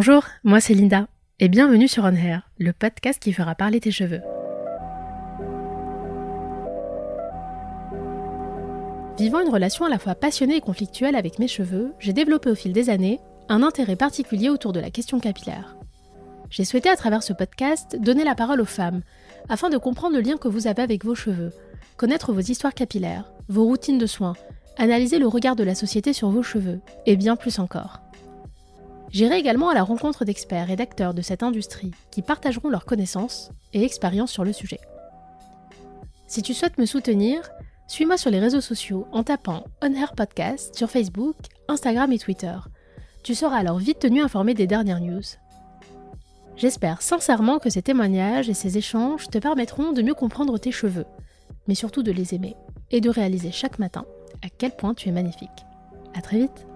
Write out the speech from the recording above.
Bonjour, moi c'est Linda et bienvenue sur On Hair, le podcast qui fera parler tes cheveux. Vivant une relation à la fois passionnée et conflictuelle avec mes cheveux, j'ai développé au fil des années un intérêt particulier autour de la question capillaire. J'ai souhaité à travers ce podcast donner la parole aux femmes, afin de comprendre le lien que vous avez avec vos cheveux, connaître vos histoires capillaires, vos routines de soins, analyser le regard de la société sur vos cheveux, et bien plus encore. J'irai également à la rencontre d'experts et d'acteurs de cette industrie qui partageront leurs connaissances et expériences sur le sujet. Si tu souhaites me soutenir, suis-moi sur les réseaux sociaux en tapant On Podcast sur Facebook, Instagram et Twitter. Tu seras alors vite tenu informé des dernières news. J'espère sincèrement que ces témoignages et ces échanges te permettront de mieux comprendre tes cheveux, mais surtout de les aimer et de réaliser chaque matin à quel point tu es magnifique. À très vite